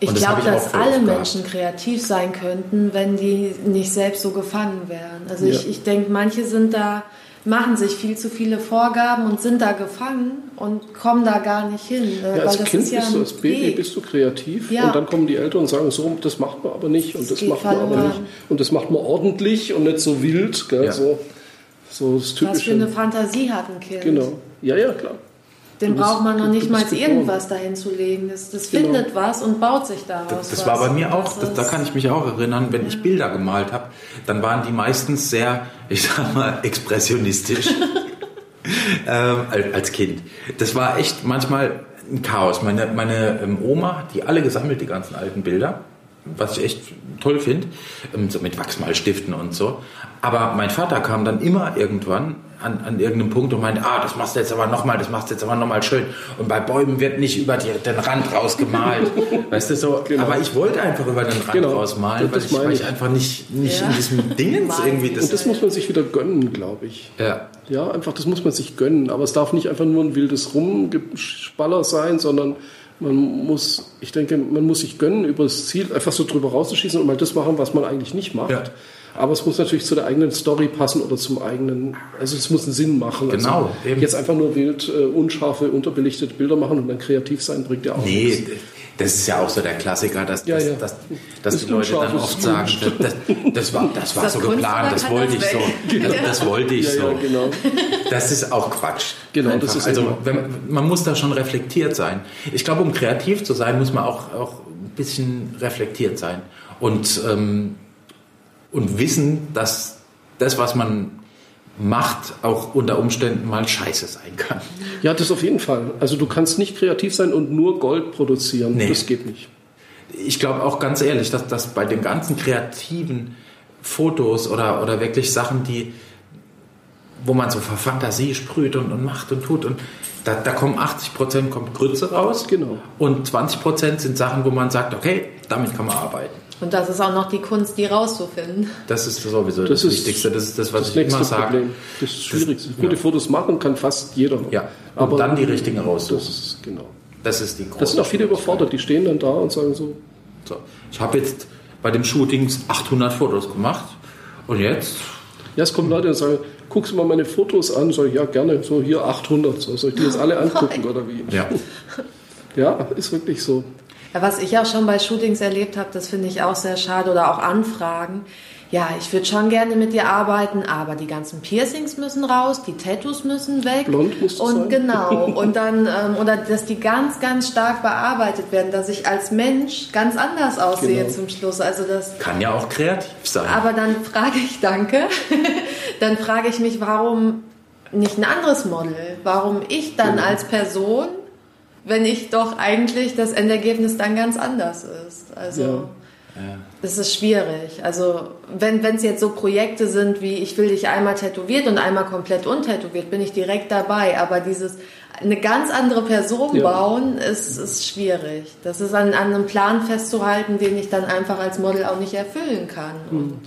S4: Ich glaube, dass alle Menschen kreativ sein könnten, wenn die nicht selbst so gefangen wären. Also ja. ich, ich denke, manche sind da machen sich viel zu viele Vorgaben und sind da gefangen und kommen da gar nicht hin.
S2: Ja, als Kind ja bist du, als Baby Weg. bist du kreativ ja. und dann kommen die Eltern und sagen so, das macht man aber nicht und das, das macht man aber nicht und das macht man ordentlich und nicht so wild, gell, ja. so, so das Typische.
S4: Was für eine Fantasie hat ein Kind.
S2: Genau, ja, ja, klar.
S4: Dem braucht man noch nicht mal irgendwas dahin zu legen. Das, das genau. findet was und baut sich daraus.
S3: Das,
S4: das
S3: war bei mir auch, das, da kann ich mich auch erinnern, wenn ja. ich Bilder gemalt habe, dann waren die meistens sehr, ich sag mal, expressionistisch. ähm, als Kind. Das war echt manchmal ein Chaos. Meine, meine ähm, Oma die alle gesammelt, die ganzen alten Bilder was ich echt toll finde, ähm, so mit Wachsmalstiften und so. Aber mein Vater kam dann immer irgendwann an, an irgendeinem Punkt und meinte, ah, das machst du jetzt aber nochmal, das machst du jetzt aber nochmal schön. Und bei Bäumen wird nicht über die, den Rand rausgemalt. weißt du so? Genau. Aber ich wollte einfach über den Rand genau. rausmalen, weil ich, weil ich, einfach nicht, nicht ja. in diesem Dingens irgendwie...
S2: Das und das muss man sich wieder gönnen, glaube ich. Ja. Ja, einfach, das muss man sich gönnen. Aber es darf nicht einfach nur ein wildes Rumgespaller sein, sondern man muss, ich denke, man muss sich gönnen, über das Ziel einfach so drüber rauszuschießen und mal das machen, was man eigentlich nicht macht. Ja. Aber es muss natürlich zu der eigenen Story passen oder zum eigenen, also es muss einen Sinn machen.
S3: Also genau.
S2: Also jetzt einfach nur wild, uh, unscharfe, unterbelichtete Bilder machen und dann kreativ sein, bringt ja auch
S3: nee, nichts. Das ist ja auch so der Klassiker, dass, ja, ja. dass, dass, dass die Leute dann oft sagen, das, das, war, das war das so geplant, das wollte ich so. Das, das, wollte ich so. Genau. Das ist auch Quatsch. Genau, das ist also wenn, man muss da schon reflektiert sein. Ich glaube, um kreativ zu sein, muss man auch, auch ein bisschen reflektiert sein. Und, ähm, und wissen, dass das, was man macht, auch unter Umständen mal scheiße sein kann.
S2: Ja, das auf jeden Fall. Also du kannst nicht kreativ sein und nur Gold produzieren. Nee. Das geht nicht.
S3: Ich glaube auch ganz ehrlich, dass, dass bei den ganzen kreativen Fotos oder, oder wirklich Sachen, die, wo man so vor Fantasie sprüht und, und macht und tut und da, da kommen 80 Prozent kommt Grütze raus.
S2: Genau.
S3: Und 20 Prozent sind Sachen, wo man sagt, okay, damit kann man arbeiten.
S4: Und das ist auch noch die Kunst, die rauszufinden.
S3: Das ist sowieso das, das Wichtigste. Das ist das, was das ich immer sage. Problem.
S2: Das ist schwierig. Gute ja. Fotos machen kann fast jeder.
S3: Ja, und aber dann die richtigen raussuchen.
S2: Das ist, genau.
S3: Das ist die große
S2: Das sind auch viele überfordert. Die stehen dann da und sagen so.
S3: so. Ich habe jetzt bei dem Shooting 800 Fotos gemacht. Und jetzt?
S2: Ja, es kommen Leute und sagen, guckst du mal meine Fotos an? Sag ich, ja, gerne. So, hier 800. So, soll ich die jetzt alle angucken oder wie?
S3: Ja.
S2: ja, ist wirklich so.
S4: Ja, was ich auch schon bei Shootings erlebt habe, das finde ich auch sehr schade oder auch Anfragen. Ja, ich würde schon gerne mit dir arbeiten, aber die ganzen Piercings müssen raus, die Tattoos müssen weg.
S2: Blond muss
S4: Und
S2: sein.
S4: genau. Und dann, ähm, oder dass die ganz, ganz stark bearbeitet werden, dass ich als Mensch ganz anders aussehe genau. zum Schluss. Also das
S3: kann ja auch kreativ sein.
S4: Aber dann frage ich, danke, dann frage ich mich, warum nicht ein anderes Model? Warum ich dann genau. als Person wenn ich doch eigentlich das Endergebnis dann ganz anders ist. Also ja. das ist schwierig. Also wenn es jetzt so Projekte sind wie ich will dich einmal tätowiert und einmal komplett untätowiert, bin ich direkt dabei. Aber dieses eine ganz andere Person ja. bauen ist, ist schwierig. Das ist an, an einem Plan festzuhalten, den ich dann einfach als Model auch nicht erfüllen kann. Hm. Und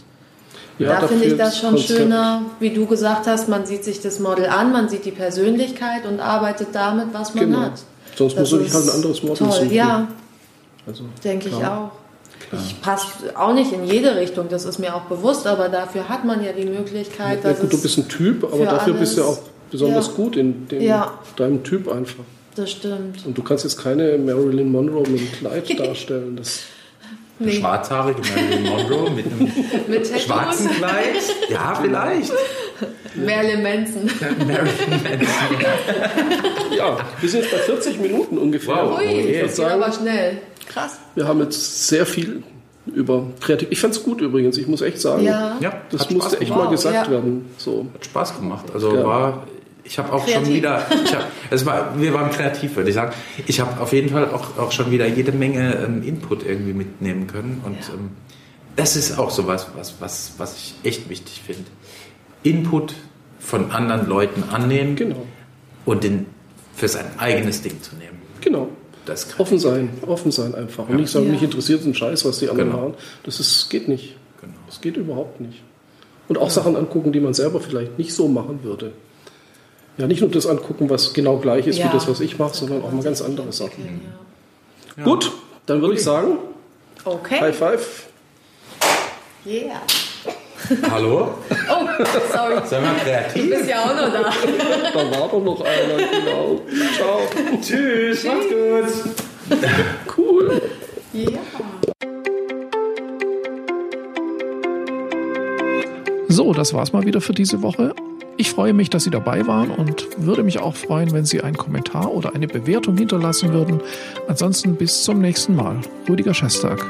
S4: ja, da finde ich das schon Konzept. schöner, wie du gesagt hast, man sieht sich das Model an, man sieht die Persönlichkeit und arbeitet damit, was man genau. hat.
S2: Sonst das muss ich halt ein anderes Model
S4: toll, suchen. Ja, also, denke ich auch. Klar. Ich passe auch nicht in jede Richtung, das ist mir auch bewusst, aber dafür hat man ja die Möglichkeit.
S2: Ja, gut, du bist ein Typ, aber dafür bist du ja auch besonders ja. gut in dem, ja. deinem Typ einfach.
S4: Das stimmt.
S2: Und du kannst jetzt keine Marilyn Monroe mit einem Kleid darstellen. Das
S3: nee. Schwarzhaarige Marilyn Monroe mit einem mit schwarzen Kleid? Ja, vielleicht.
S4: Marilyn Manson.
S2: Marilyn Manson. ja, wir sind jetzt bei 40 Minuten ungefähr.
S4: Wow, Ui, ich würde sagen, aber schnell. Krass.
S2: Wir haben jetzt sehr viel über kreativ. Ich fand es gut übrigens, ich muss echt sagen.
S3: Ja,
S2: das musste echt mal gesagt
S3: ja.
S2: werden. So.
S3: Hat Spaß gemacht. Also ja. war ich habe auch kreativ. schon wieder, ich hab, es war, wir waren kreativ, würde ich sagen. Ich habe auf jeden Fall auch, auch schon wieder jede Menge ähm, Input irgendwie mitnehmen können. Und ja. ähm, das ist auch so was, was, was, was ich echt wichtig finde. Input von anderen Leuten annehmen
S2: genau.
S3: und den für sein eigenes Ding zu nehmen.
S2: Genau. Das offen sein, offen sein einfach. Ja. Und nicht sagen, ja. mich interessiert ein Scheiß, was die anderen genau. haben. Das ist, geht nicht. Genau. Das geht überhaupt nicht. Und auch ja. Sachen angucken, die man selber vielleicht nicht so machen würde. Ja, nicht nur das angucken, was genau gleich ist ja. wie das, was ich mache, sondern auch mal ganz andere Sachen. Ja. Gut, dann würde ich sagen,
S4: okay.
S2: High Five.
S4: Yeah.
S3: Hallo?
S4: Oh, sorry.
S3: Sei mal kreativ.
S4: Du bist ja auch noch da.
S2: da war doch noch einer, genau. Ciao.
S3: Tschüss, macht's gut.
S2: cool.
S4: Ja.
S1: So, das war's mal wieder für diese Woche. Ich freue mich, dass Sie dabei waren und würde mich auch freuen, wenn Sie einen Kommentar oder eine Bewertung hinterlassen würden. Ansonsten bis zum nächsten Mal. Rüdiger Schestag.